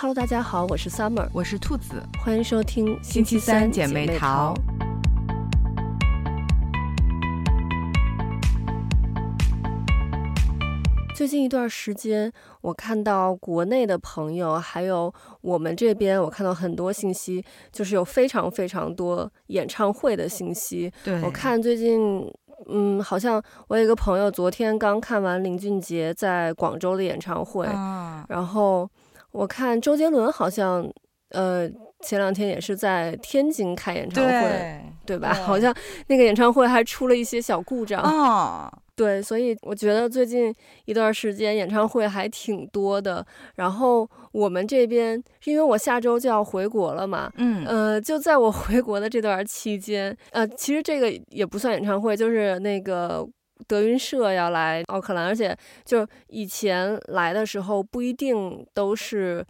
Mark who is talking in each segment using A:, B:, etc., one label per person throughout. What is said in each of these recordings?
A: Hello，大家好，我是 Summer，
B: 我是兔子，
A: 欢迎收听
B: 星期三姐妹淘。
A: 最近一段时间，我看到国内的朋友，还有我们这边，我看到很多信息，就是有非常非常多演唱会的信息。
B: 对，
A: 我看最近，嗯，好像我有一个朋友昨天刚看完林俊杰在广州的演唱会，
B: 啊、
A: 然后。我看周杰伦好像，呃，前两天也是在天津开演唱会，
B: 对，
A: 对吧？
B: 对，
A: 好像那个演唱会还出了一些小故障。
B: 哦，
A: 对，所以我觉得最近一段时间演唱会还挺多的。然后我们这边，因为我下周就要回国了嘛，
B: 嗯，
A: 呃，就在我回国的这段期间，呃，其实这个也不算演唱会，就是那个。德云社要来奥克兰，而且就以前来的时候不一定都是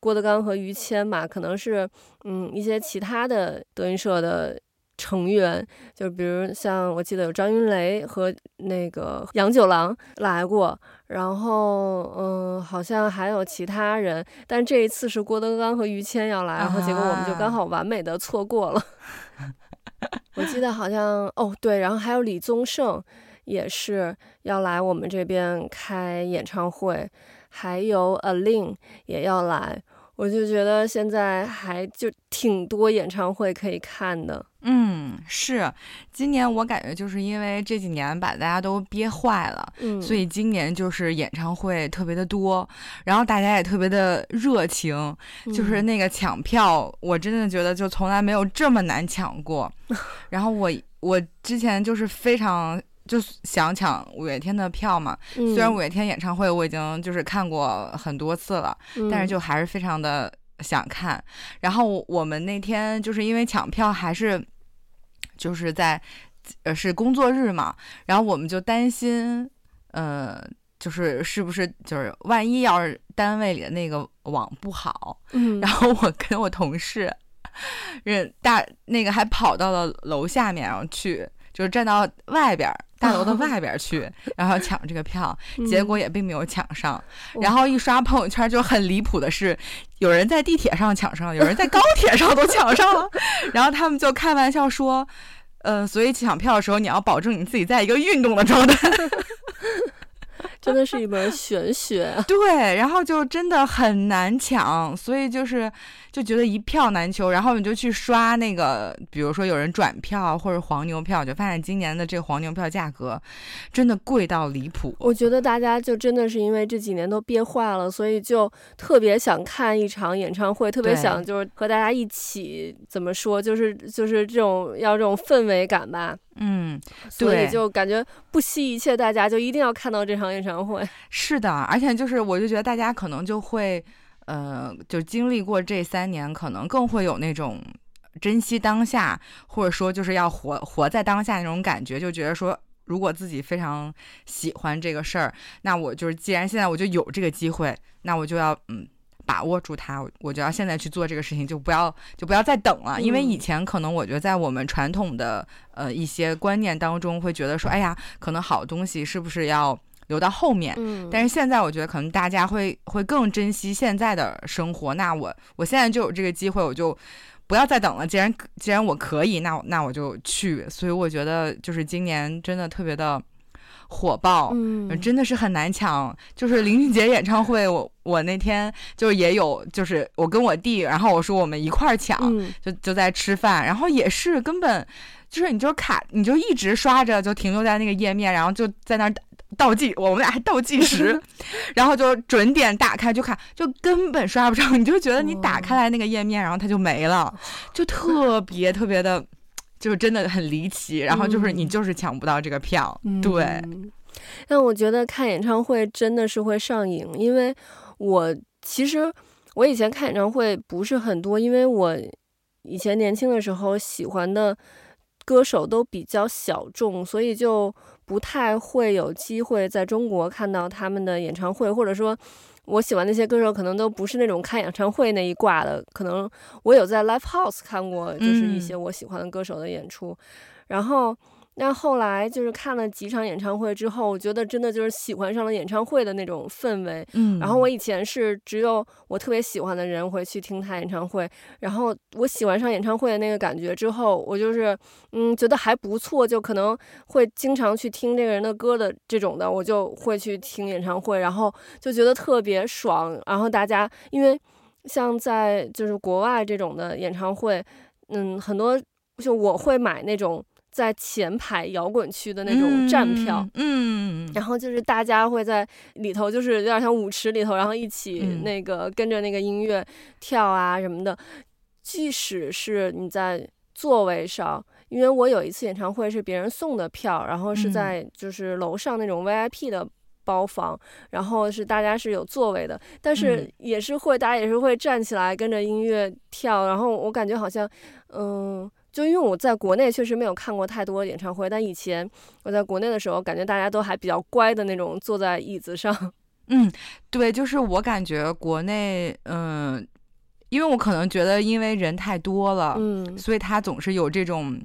A: 郭德纲和于谦嘛，可能是嗯一些其他的德云社的成员，就比如像我记得有张云雷和那个杨九郎来过，然后嗯好像还有其他人，但这一次是郭德纲和于谦要来，然后结果我们就刚好完美的错过了。我记得好像哦对，然后还有李宗盛。也是要来我们这边开演唱会，还有 A-Lin 也要来，我就觉得现在还就挺多演唱会可以看的。
B: 嗯，是，今年我感觉就是因为这几年把大家都憋坏了，
A: 嗯，
B: 所以今年就是演唱会特别的多，然后大家也特别的热情，
A: 嗯，
B: 就是那个抢票，我真的觉得就从来没有这么难抢过。然后我我之前就是非常。就想抢五月天的票嘛，虽然五月天演唱会我已经就是看过很多次了，
A: 嗯，
B: 但是就还是非常的想看。然后我们那天就是因为抢票还是就是在呃是工作日嘛，然后我们就担心，呃，就是是不是就是万一要是单位里的那个网不好，
A: 嗯，
B: 然后我跟我同事，人大那个还跑到了楼下面，然后去就是站到外边。大楼的外边去，然后抢这个票，结果也并没有抢上。然后一刷朋友圈，就很离谱的是，有人在地铁上抢上了，有人在高铁上都抢上了。然后他们就开玩笑说：“呃，所以抢票的时候，你要保证你自己在一个运动的状态。”
A: 真的是一门玄学。
B: 对，然后就真的很难抢，所以就是就觉得一票难求。然后你就去刷那个，比如说有人转票或者黄牛票，就发现今年的这个黄牛票价格真的贵到离谱。
A: 我觉得大家就真的是因为这几年都憋坏了，所以就特别想看一场演唱会，特别想就是和大家一起怎么说，就是就是这种要这种氛围感吧。
B: 嗯，
A: 所以就感觉不惜一切代价，就一定要看到这场演唱会。
B: 是的，而且就是我就觉得大家可能就会，呃，就经历过这三年，可能更会有那种珍惜当下，或者说就是要活活在当下那种感觉，就觉得说，如果自己非常喜欢这个事儿，那我就是既然现在我就有这个机会，那我就要嗯。把握住它，我就要现在去做这个事情，就不要就不要再等了。因为以前可能我觉得在我们传统的呃一些观念当中，会觉得说，哎呀，可能好东西是不是要留到后面？
A: 嗯。
B: 但是现在我觉得可能大家会会更珍惜现在的生活。那我我现在就有这个机会，我就不要再等了。既然既然我可以，那那我就去。所以我觉得就是今年真的特别的。火爆，
A: 嗯，
B: 真的是很难抢。就是林俊杰演唱会，我我那天就也有，就是我跟我弟，然后我说我们一块儿抢，
A: 嗯、
B: 就就在吃饭，然后也是根本就是你就卡，你就一直刷着，就停留在那个页面，然后就在那儿倒计，我们俩还倒计时，然后就准点打开就看，就根本刷不上，你就觉得你打开来那个页面，然后它就没了，就特别特别的。就是真的很离奇，然后就是你就是抢不到这个票，
A: 嗯、
B: 对。
A: 但我觉得看演唱会真的是会上瘾，因为我其实我以前看演唱会不是很多，因为我以前年轻的时候喜欢的歌手都比较小众，所以就不太会有机会在中国看到他们的演唱会，或者说。我喜欢那些歌手，可能都不是那种开演唱会那一挂的。可能我有在 Live House 看过，就是一些我喜欢的歌手的演出。嗯、然后，那后来就是看了几场演唱会之后，我觉得真的就是喜欢上了演唱会的那种氛围。
B: 嗯，
A: 然后我以前是只有我特别喜欢的人会去听他演唱会，然后我喜欢上演唱会的那个感觉之后，我就是嗯觉得还不错，就可能会经常去听这个人的歌的这种的，我就会去听演唱会，然后就觉得特别爽。然后大家因为像在就是国外这种的演唱会，嗯，很多就我会买那种。在前排摇滚区的那种站票，
B: 嗯，
A: 然后就是大家会在里头，就是有点像舞池里头，然后一起那个跟着那个音乐跳啊什么的。即使是你在座位上，因为我有一次演唱会是别人送的票，然后是在就是楼上那种 VIP 的包房，然后是大家是有座位的，但是也是会大家也是会站起来跟着音乐跳，然后我感觉好像，嗯。就因为我在国内确实没有看过太多演唱会，但以前我在国内的时候，感觉大家都还比较乖的那种，坐在椅子上。
B: 嗯，对，就是我感觉国内，嗯，因为我可能觉得因为人太多了，
A: 嗯，
B: 所以他总是有这种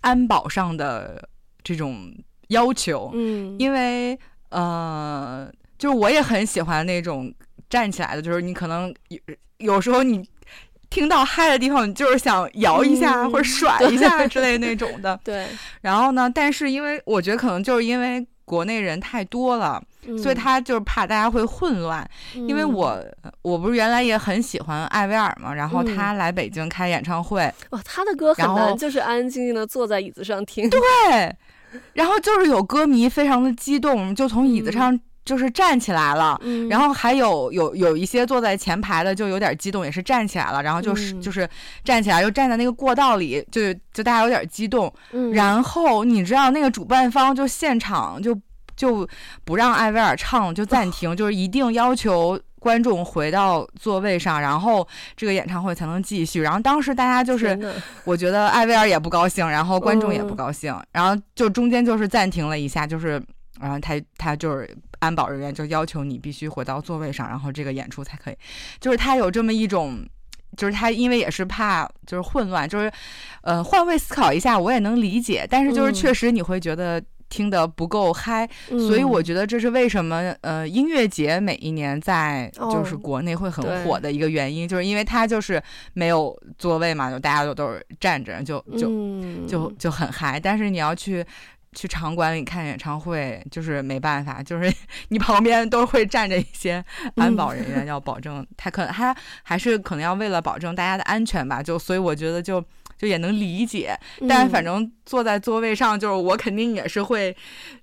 B: 安保上的这种要求，
A: 嗯，
B: 因为呃，就是我也很喜欢那种站起来的，就是你可能有有时候你。听到嗨的地方，你就是想摇一下、嗯、或者甩一下之类那种的。
A: 对。
B: 然后呢，但是因为我觉得可能就是因为国内人太多了，
A: 嗯、
B: 所以他就是怕大家会混乱。
A: 嗯、
B: 因为我我不是原来也很喜欢艾薇儿嘛，然后他来北京开演唱会，
A: 哇、嗯，他的歌很难，就是安安静静的坐在椅子上听。
B: 对。然后就是有歌迷非常的激动，就从椅子上、嗯。就是站起来了，
A: 嗯、
B: 然后还有有有一些坐在前排的就有点激动，也是站起来了，然后就是、
A: 嗯、
B: 就是站起来又站在那个过道里，就就大家有点激动。
A: 嗯、
B: 然后你知道那个主办方就现场就就不让艾薇儿唱，就暂停，哦、就是一定要求观众回到座位上，然后这个演唱会才能继续。然后当时大家就是，我觉得艾薇儿也不高兴，然后观众也不高兴，嗯、然后就中间就是暂停了一下，就是然后他他就是。安保人员就要求你必须回到座位上，然后这个演出才可以。就是他有这么一种，就是他因为也是怕就是混乱，就是呃换位思考一下，我也能理解。但是就是确实你会觉得听得不够嗨，
A: 嗯、
B: 所以我觉得这是为什么呃音乐节每一年在就是国内会很火的一个原因，哦、就是因为它就是没有座位嘛，就大家都都是站着，就就、
A: 嗯、
B: 就就很嗨。但是你要去。去场馆里看演唱会，就是没办法，就是 你旁边都会站着一些安保人员，要保证他可能他还是可能要为了保证大家的安全吧，就所以我觉得就就也能理解，但是反正坐在座位上，就是我肯定也是会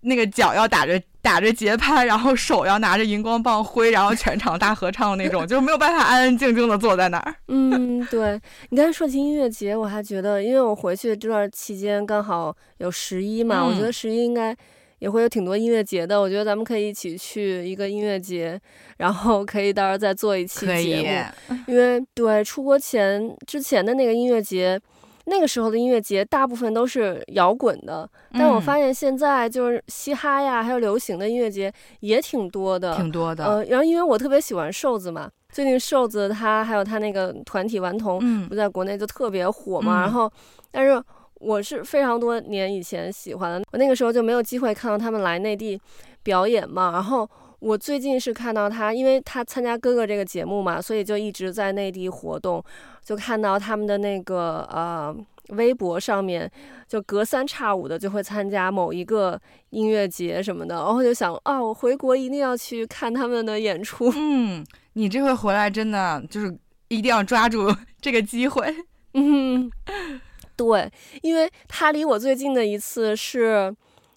B: 那个脚要打着。打着节拍，然后手要拿着荧光棒挥，然后全场大合唱那种，就是没有办法安安静静的坐在那儿。
A: 嗯，对，你刚才说起音乐节，我还觉得，因为我回去这段期间刚好有十一嘛，嗯、我觉得十一应该也会有挺多音乐节的。我觉得咱们可以一起去一个音乐节，然后可以到时候再做一期节目。因为对出国前之前的那个音乐节。那个时候的音乐节大部分都是摇滚的，但我发现现在就是嘻哈呀，还有流行的音乐节也挺多的，
B: 挺多的。
A: 呃，然后因为我特别喜欢瘦子嘛，最近瘦子他还有他那个团体顽童，不在国内就特别火嘛。
B: 嗯、
A: 然后，但是我是非常多年以前喜欢的，我那个时候就没有机会看到他们来内地表演嘛。然后我最近是看到他，因为他参加哥哥这个节目嘛，所以就一直在内地活动。就看到他们的那个呃微博上面，就隔三差五的就会参加某一个音乐节什么的，然后就想啊，我回国一定要去看他们的演出。
B: 嗯，你这回回来真的就是一定要抓住 这个机会。
A: 嗯，对，因为他离我最近的一次是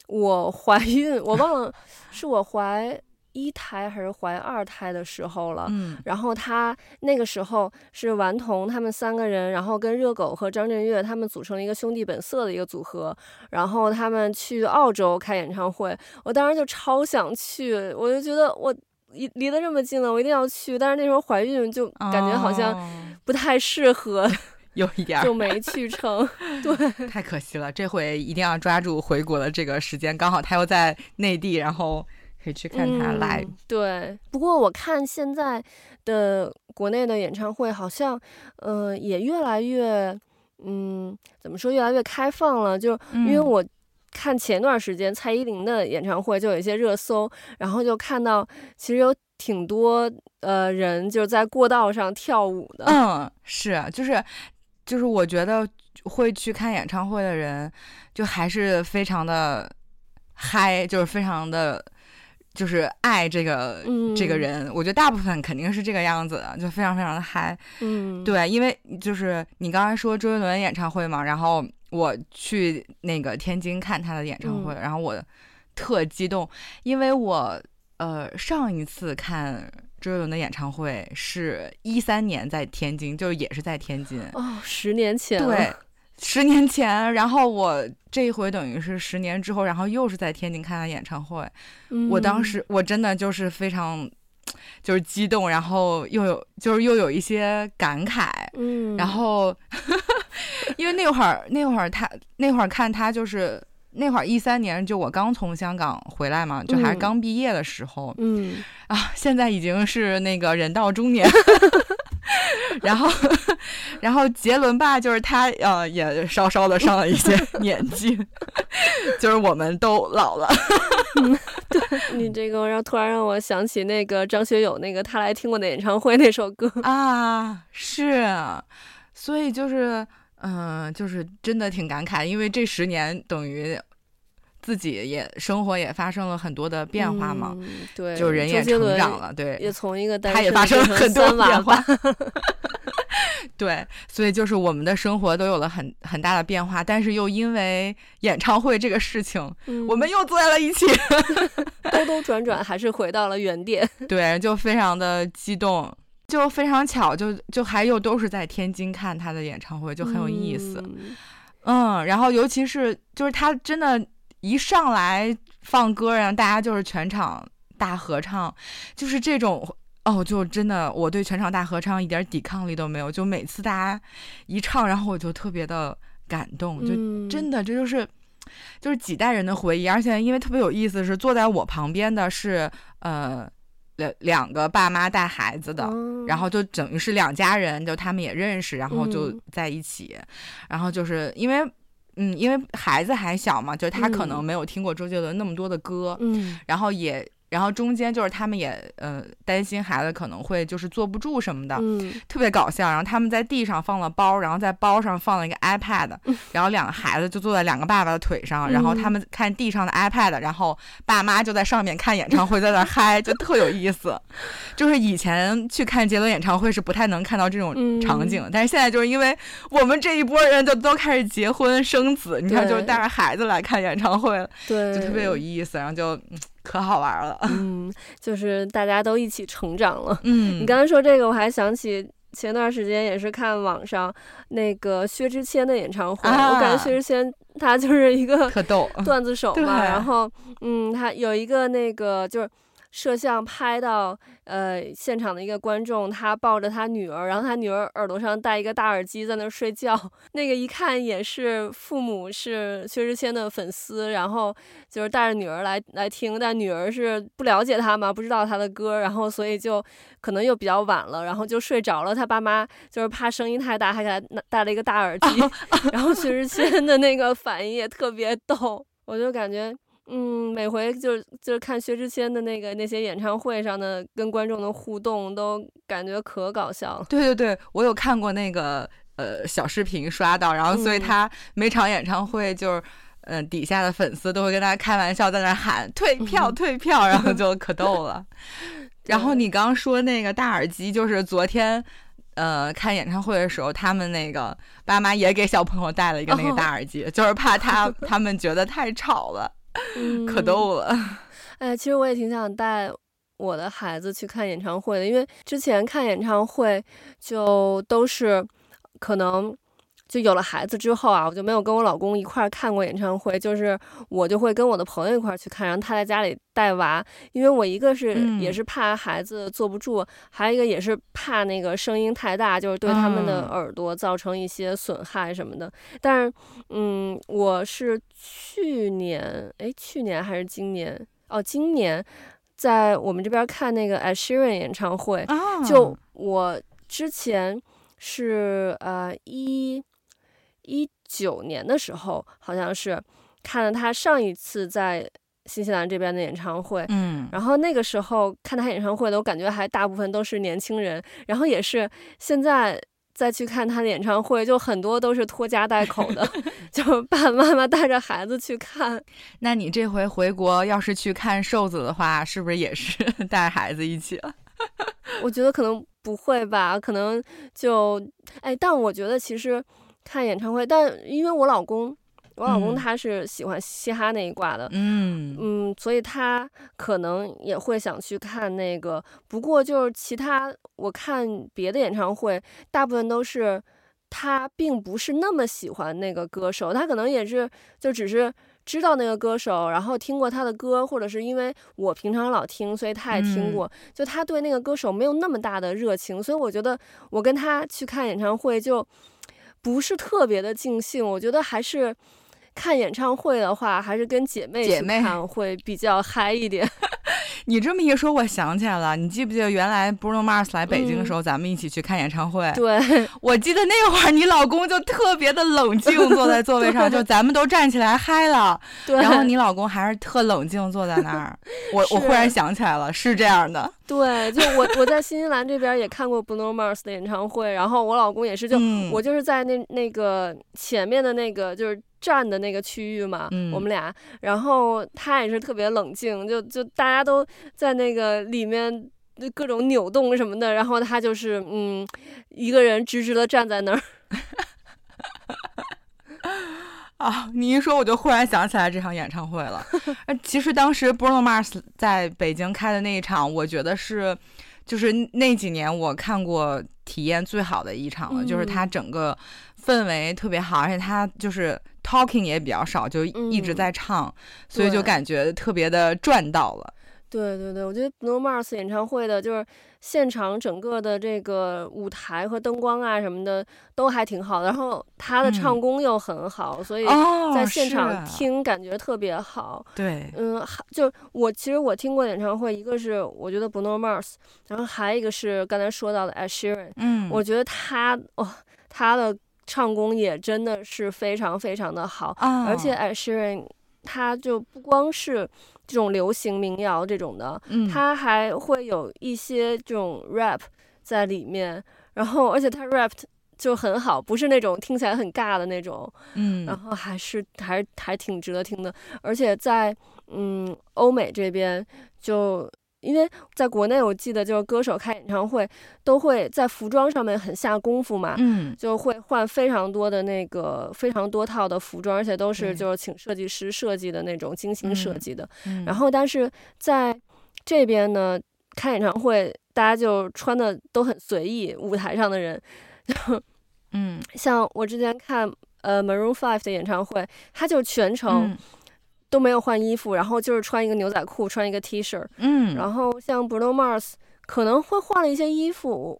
A: 我怀孕，我忘了是我怀。一胎还是怀二胎的时候了，
B: 嗯，
A: 然后他那个时候是顽童他们三个人，然后跟热狗和张震岳他们组成了一个兄弟本色的一个组合，然后他们去澳洲开演唱会，我当时就超想去，我就觉得我离离得这么近了，我一定要去，但是那时候怀孕就感觉好像不太适合，
B: 哦、有一点
A: 就没去成，对，
B: 太可惜了，这回一定要抓住回国的这个时间，刚好他又在内地，然后。可以去看他来、嗯。
A: 对，不过我看现在的国内的演唱会好像，嗯、呃，也越来越，嗯，怎么说，越来越开放了。就因为我看前段时间蔡依林的演唱会，就有一些热搜，然后就看到其实有挺多呃人就是在过道上跳舞的。
B: 嗯，是，就是就是我觉得会去看演唱会的人，就还是非常的嗨，就是非常的。就是爱这个、嗯、这个人，我觉得大部分肯定是这个样子的，就非常非常的嗨。
A: 嗯，
B: 对，因为就是你刚才说周杰伦演唱会嘛，然后我去那个天津看他的演唱会，嗯、然后我特激动，因为我呃上一次看周杰伦的演唱会是一三年在天津，就也是在天津
A: 哦，十年前
B: 对。十年前，然后我这一回等于是十年之后，然后又是在天津看他演唱会。
A: 嗯、
B: 我当时我真的就是非常就是激动，然后又有就是又有一些感慨。
A: 嗯，
B: 然后 因为那会儿那会儿他那会儿看他就是那会儿一三年就我刚从香港回来嘛，就还是刚毕业的时候。
A: 嗯
B: 啊，现在已经是那个人到中年。然后，然后杰伦吧，就是他，呃，也稍稍的上了一些 年纪，就是我们都老了。
A: 对，你这个，然后突然让我想起那个张学友那个他来听过的演唱会那首歌
B: 啊，是，所以就是，嗯、呃，就是真的挺感慨，因为这十年等于。自己也生活也发生了很多的变化嘛，
A: 嗯、对，
B: 就人也成长了，对，
A: 也从一个单
B: 他也发生了很多变化，
A: 娃
B: 对，所以就是我们的生活都有了很很大的变化，但是又因为演唱会这个事情，
A: 嗯、
B: 我们又坐在了一起，
A: 兜兜转转还是回到了原点，
B: 对，就非常的激动，就非常巧，就就还又都是在天津看他的演唱会，就很有意思，
A: 嗯，
B: 嗯，然后尤其是就是他真的。一上来放歌，然后大家就是全场大合唱，就是这种哦，就真的我对全场大合唱一点抵抗力都没有。就每次大家一唱，然后我就特别的感动，就真的这就是就是几代人的回忆。而且因为特别有意思是，坐在我旁边的是呃两两个爸妈带孩子的，然后就等于是两家人，就他们也认识，然后就在一起，然后就是因为。嗯，因为孩子还小嘛，就他可能没有听过周杰伦那么多的歌，
A: 嗯，
B: 然后也。然后中间就是他们也呃担心孩子可能会就是坐不住什么的，
A: 嗯，
B: 特别搞笑。然后他们在地上放了包，然后在包上放了一个 iPad，然后两个孩子就坐在两个爸爸的腿上，然后他们看地上的 iPad，然后爸妈就在上面看演唱会，在那嗨，就特有意思。就是以前去看杰伦演唱会是不太能看到这种场景，但是现在就是因为我们这一波人就都开始结婚生子，你看就是带着孩子来看演唱会了，
A: 对，
B: 就特别有意思，然后就。可好玩了，
A: 嗯，就是大家都一起成长了，
B: 嗯，
A: 你刚才说这个，我还想起前段时间也是看网上那个薛之谦的演唱会，啊、我感觉薛之谦他就是一个
B: 特逗
A: 段子手 嘛，然后嗯，他有一个那个就是。摄像拍到，呃，现场的一个观众，他抱着他女儿，然后他女儿耳朵上戴一个大耳机在那儿睡觉，那个一看也是父母是薛之谦的粉丝，然后就是带着女儿来来听，但女儿是不了解他嘛，不知道他的歌，然后所以就可能又比较晚了，然后就睡着了。他爸妈就是怕声音太大，还给他戴了一个大耳机，然后薛之谦的那个反应也特别逗，我就感觉。嗯，每回就是就是看薛之谦的那个那些演唱会上的跟观众的互动，都感觉可搞笑了。
B: 对对对，我有看过那个呃小视频刷到，然后所以他每场演唱会就是嗯、呃、底下的粉丝都会跟他开玩笑，在那喊退票退票，然后就可逗了。然后你刚刚说那个大耳机，就是昨天呃看演唱会的时候，他们那个爸妈也给小朋友带了一个那个大耳机，哦、就是怕他他们觉得太吵了。可逗了，
A: 哎，其实我也挺想带我的孩子去看演唱会的，因为之前看演唱会就都是可能。就有了孩子之后啊，我就没有跟我老公一块儿看过演唱会，就是我就会跟我的朋友一块儿去看，然后他在家里带娃，因为我一个是也是怕孩子坐不住，嗯、还有一个也是怕那个声音太大，就是对他们的耳朵造成一些损害什么的。嗯、但是，嗯，我是去年，哎，去年还是今年？哦，今年在我们这边看那个 Ed Sheeran 演唱会，
B: 啊、
A: 就我之前是呃一。一九年的时候，好像是看了他上一次在新西兰这边的演唱会，
B: 嗯，
A: 然后那个时候看他演唱会的，我感觉还大部分都是年轻人，然后也是现在再去看他的演唱会，就很多都是拖家带口的，就爸爸妈妈带着孩子去看。
B: 那你这回回国要是去看瘦子的话，是不是也是 带孩子一起了？
A: 我觉得可能不会吧，可能就哎，但我觉得其实看演唱会，但因为我老公，我老公他是喜欢嘻哈那一挂的，
B: 嗯
A: 嗯，所以他可能也会想去看那个。不过就是其他我看别的演唱会，大部分都是他并不是那么喜欢那个歌手，他可能也是就只是。知道那个歌手，然后听过他的歌，或者是因为我平常老听，所以他也听过。嗯、就他对那个歌手没有那么大的热情，所以我觉得我跟他去看演唱会就不是特别的尽兴。我觉得还是看演唱会的话，还是跟姐妹去看会比较嗨一点。
B: 你这么一说，我想起来了。你记不记得原来 Bruno Mars 来北京的时候，嗯、咱们一起去看演唱会？
A: 对，
B: 我记得那会儿你老公就特别的冷静，坐在 座位上，就咱们都站起来嗨了。
A: 对，
B: 然后你老公还是特冷静坐在那儿。我我忽然想起来了，是这样的。
A: 对，就我我在新西兰这边也看过 Bruno Mars 的演唱会，然后我老公也是就，就、嗯、我就是在那那个前面的那个就是。站的那个区域嘛，
B: 嗯、
A: 我们俩，然后他也是特别冷静，就就大家都在那个里面各种扭动什么的，然后他就是嗯，一个人直直的站在那儿。
B: 啊，你一说我就忽然想起来这场演唱会了。其实当时 Bruno Mars 在北京开的那一场，我觉得是就是那几年我看过体验最好的一场了，嗯、就是他整个氛围特别好，而且他就是。Talking 也比较少，就一直在唱，嗯、所以就感觉特别的赚到了。
A: 对对对，我觉得 Bruno Mars 演唱会的就是现场整个的这个舞台和灯光啊什么的都还挺好的，然后他的唱功又很好，嗯、所以在现场听感觉特别好。
B: 对，
A: 嗯，就我其实我听过演唱会，一个是我觉得 Bruno Mars，然后还有一个是刚才说到的 Ed Sheeran，
B: 嗯，
A: 我觉得他哦他的。唱功也真的是非常非常的好，oh. 而且 Ed Sheeran 他就不光是这种流行民谣这种的，
B: 嗯，
A: 他还会有一些这种 rap 在里面，然后而且他 rap 就很好，不是那种听起来很尬的那种，
B: 嗯，
A: 然后还是还还挺值得听的，而且在嗯欧美这边就。因为在国内，我记得就是歌手开演唱会都会在服装上面很下功夫嘛，
B: 嗯，
A: 就会换非常多的那个非常多套的服装，而且都是就是请设计师设计的那种精心设计的。
B: 嗯，
A: 然后但是在这边呢，开演唱会大家就穿的都很随意，舞台上的人，就
B: 嗯，
A: 像我之前看呃 Maroon Five 的演唱会，他就全程。
B: 嗯
A: 都没有换衣服，然后就是穿一个牛仔裤，穿一个 T 恤。
B: 嗯，
A: 然后像 Bruno Mars 可能会换了一些衣服，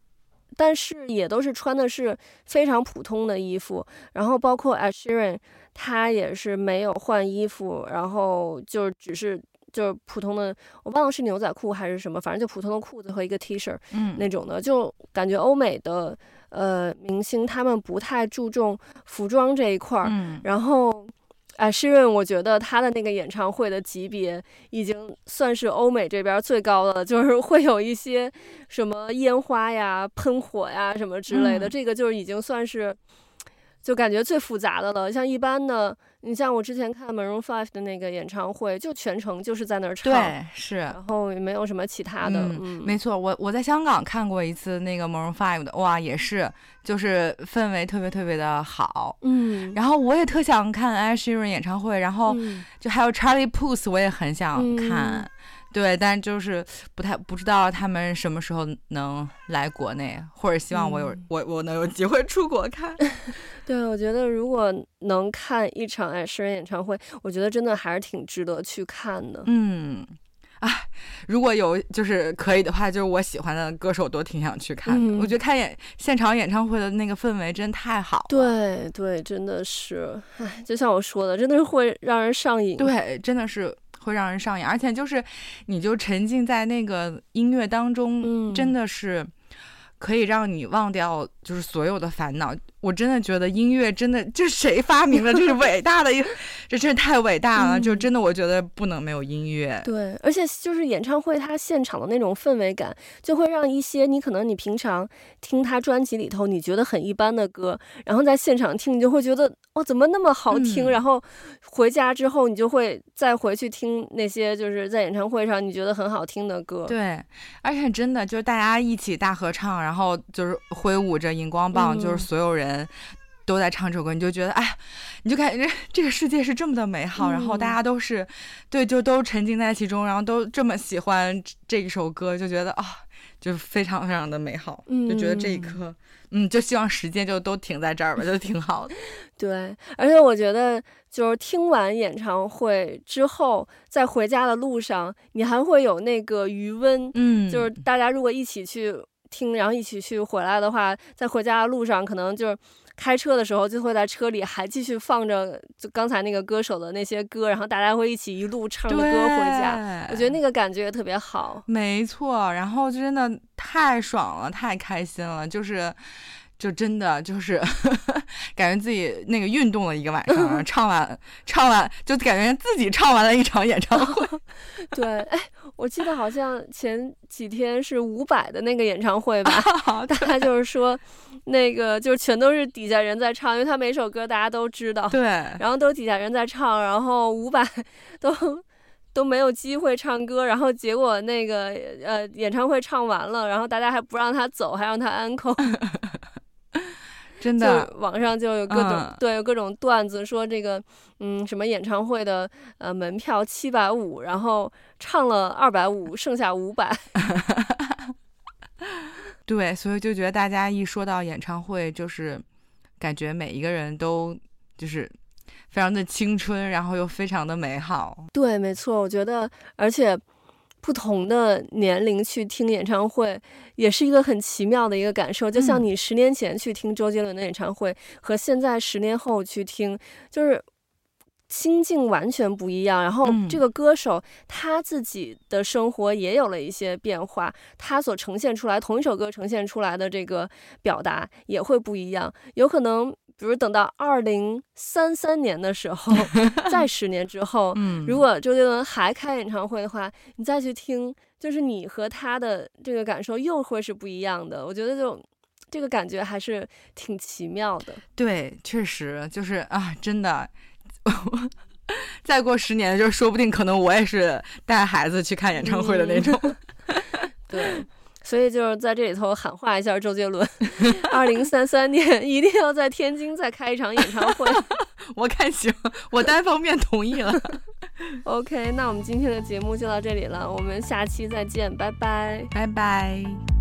A: 但是也都是穿的是非常普通的衣服。然后包括 Ed Sheeran，他也是没有换衣服，然后就只是就是普通的，我忘了是牛仔裤还是什么，反正就普通的裤子和一个 T 恤，
B: 嗯，
A: 那种的，就感觉欧美的呃明星他们不太注重服装这一块儿，
B: 嗯，
A: 然后。哎，诗润，我觉得他的那个演唱会的级别已经算是欧美这边最高的了，就是 会有一些什么烟花呀、喷火呀什么之类的，
B: 嗯、
A: 这个就是已经算是就感觉最复杂的了。像一般的，你像我之前看 Maroon Five 的那个演唱会，就全程就是在那儿唱，
B: 对，是，
A: 然后也没有什么其他的。
B: 嗯，
A: 嗯
B: 没错，我我在香港看过一次那个 Maroon Five 的，哇，也是。就是氛围特别特别的好，
A: 嗯，
B: 然后我也特想看 Sheeran 演唱会，然后就还有 Charlie Puth，我也很想看，
A: 嗯、
B: 对，但就是不太不知道他们什么时候能来国内，或者希望我有、嗯、我我能有机会出国看。
A: 对，我觉得如果能看一场 Ed Sheeran 演唱会，我觉得真的还是挺值得去看的。
B: 嗯。啊，如果有就是可以的话，就是我喜欢的歌手都挺想去看的。
A: 嗯、
B: 我觉得看演现场演唱会的那个氛围真太好了。
A: 对对，真的是，哎，就像我说的，真的是会让人上瘾。
B: 对，真的是会让人上瘾，而且就是你就沉浸在那个音乐当中，
A: 嗯、
B: 真的是可以让你忘掉就是所有的烦恼。我真的觉得音乐真的，这谁发明的？这是伟大的一个，这真是太伟大了。嗯、就真的，我觉得不能没有音乐。
A: 对，而且就是演唱会，它现场的那种氛围感，就会让一些你可能你平常听他专辑里头你觉得很一般的歌，然后在现场听，你就会觉得哦，怎么那么好听？嗯、然后回家之后，你就会再回去听那些就是在演唱会上你觉得很好听的歌。
B: 对，而且真的就是大家一起大合唱，然后就是挥舞着荧光棒，嗯、就是所有人。人都在唱这首歌，你就觉得哎，你就感觉这个世界是这么的美好，嗯、然后大家都是对，就都沉浸在其中，然后都这么喜欢这一首歌，就觉得啊、哦，就非常非常的美好，嗯、就觉得这一刻，嗯，就希望时间就都停在这儿吧，就挺好的。
A: 对，而且我觉得就是听完演唱会之后，在回家的路上，你还会有那个余温，嗯，就是大家如果一起去。听，然后一起去回来的话，在回家的路上，可能就是开车的时候，就会在车里还继续放着就刚才那个歌手的那些歌，然后大家会一起一路唱着歌回家。我觉得那个感觉也特别好。
B: 没错，然后真的太爽了，太开心了，就是。就真的就是 感觉自己那个运动了一个晚上，唱完唱完就感觉自己唱完了一场演唱会。
A: 对，哎，我记得好像前几天是伍佰的那个演唱会吧，大概就是说那个就是全都是底下人在唱，因为他每首歌大家都知道。
B: 对。
A: 然后都底下人在唱，然后伍佰都都没有机会唱歌，然后结果那个呃演唱会唱完了，然后大家还不让他走，还让他安 n
B: 真的，
A: 网上就有各种、嗯、对有各种段子说这个，嗯，什么演唱会的呃门票七百五，然后唱了二百五，剩下五百。
B: 对，所以就觉得大家一说到演唱会，就是感觉每一个人都就是非常的青春，然后又非常的美好。
A: 对，没错，我觉得，而且。不同的年龄去听演唱会，也是一个很奇妙的一个感受。就像你十年前去听周杰伦的演唱会，和现在十年后去听，就是心境完全不一样。然后这个歌手他自己的生活也有了一些变化，他所呈现出来同一首歌呈现出来的这个表达也会不一样，有可能。比如等到二零三三年的时候，再十年之后，嗯，如果周杰伦还开演唱会的话，你再去听，就是你和他的这个感受又会是不一样的。我觉得就这个感觉还是挺奇妙的。
B: 对，确实就是啊，真的，再过十年，就说不定可能我也是带孩子去看演唱会的那种。嗯、
A: 对。所以就是在这里头喊话一下周杰伦，二零三三年一定要在天津再开一场演唱会。
B: 我看行，我单方面同意了。
A: OK，那我们今天的节目就到这里了，我们下期再见，拜拜，
B: 拜拜。